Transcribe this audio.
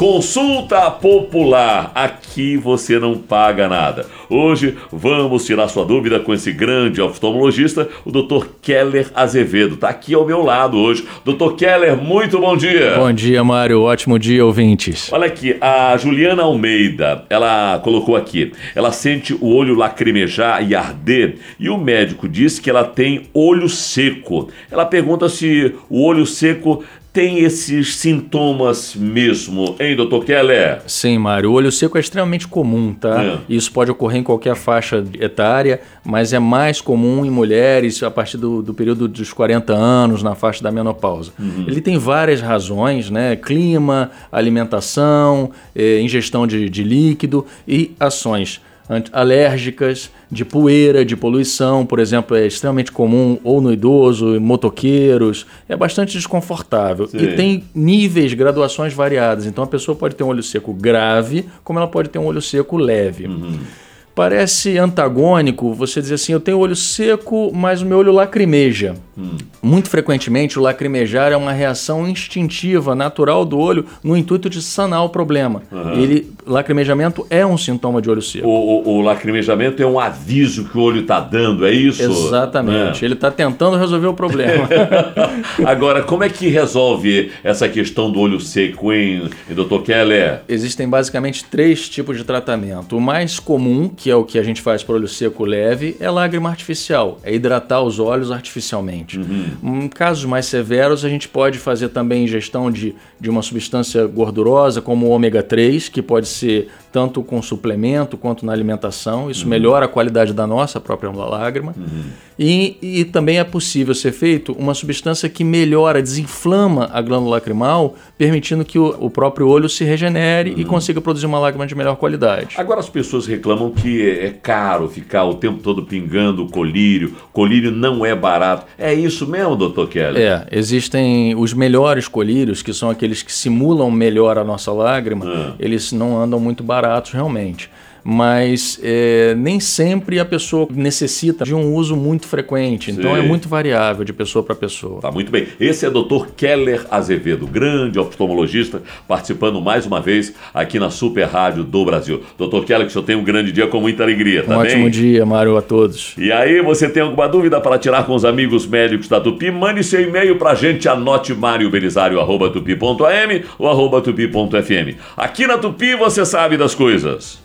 Consulta popular. Aqui você não paga nada. Hoje vamos tirar sua dúvida com esse grande oftalmologista, o Dr. Keller Azevedo. Tá aqui ao meu lado hoje. Dr. Keller, muito bom dia. Bom dia, Mário. Ótimo dia, ouvintes. Olha aqui, a Juliana Almeida, ela colocou aqui, ela sente o olho lacrimejar e arder e o médico disse que ela tem olho seco. Ela pergunta se o olho seco tem esses sintomas mesmo, hein, doutor Keller? Sim, Mário. O olho seco é extremamente comum, tá? É. Isso pode ocorrer em qualquer faixa etária, mas é mais comum em mulheres a partir do, do período dos 40 anos, na faixa da menopausa. Uhum. Ele tem várias razões, né? Clima, alimentação, eh, ingestão de, de líquido e ações alérgicas, de poeira, de poluição, por exemplo, é extremamente comum ou no idoso, em motoqueiros, é bastante desconfortável. Sim. E tem níveis, graduações variadas. Então a pessoa pode ter um olho seco grave, como ela pode ter um olho seco leve. Uhum. Parece antagônico você dizer assim: eu tenho olho seco, mas o meu olho lacrimeja. Hum. Muito frequentemente, o lacrimejar é uma reação instintiva, natural do olho, no intuito de sanar o problema. Uhum. Ele, lacrimejamento é um sintoma de olho seco. O, o, o lacrimejamento é um aviso que o olho está dando, é isso? Exatamente. É. Ele está tentando resolver o problema. Agora, como é que resolve essa questão do olho seco, hein, doutor Keller? Existem basicamente três tipos de tratamento. O mais comum, que é o que a gente faz para olho seco leve, é lágrima artificial, é hidratar os olhos artificialmente. Uhum. Em casos mais severos, a gente pode fazer também ingestão de, de uma substância gordurosa, como o ômega 3, que pode ser tanto com suplemento quanto na alimentação. Isso uhum. melhora a qualidade da nossa própria lágrima. Uhum. E, e também é possível ser feito uma substância que melhora, desinflama a glândula lacrimal, permitindo que o, o próprio olho se regenere e uhum. consiga produzir uma lágrima de melhor qualidade. Agora as pessoas reclamam que é caro ficar o tempo todo pingando colírio. Colírio não é barato. É isso mesmo, doutor Kelly? É, existem os melhores colírios, que são aqueles que simulam melhor a nossa lágrima, ah. eles não andam muito baratos realmente mas é, nem sempre a pessoa necessita de um uso muito frequente. Então é muito variável de pessoa para pessoa. Tá muito bem. Esse é o Dr. Keller Azevedo, grande oftalmologista, participando mais uma vez aqui na Super Rádio do Brasil. Dr. Keller, que o senhor tenha um grande dia com muita alegria, tá um bem? ótimo dia, Mário, a todos. E aí, você tem alguma dúvida para tirar com os amigos médicos da Tupi? Mande seu e-mail para a gente, anote mariobelisário.tupi.am ou arroba tupi.fm. Aqui na Tupi você sabe das coisas.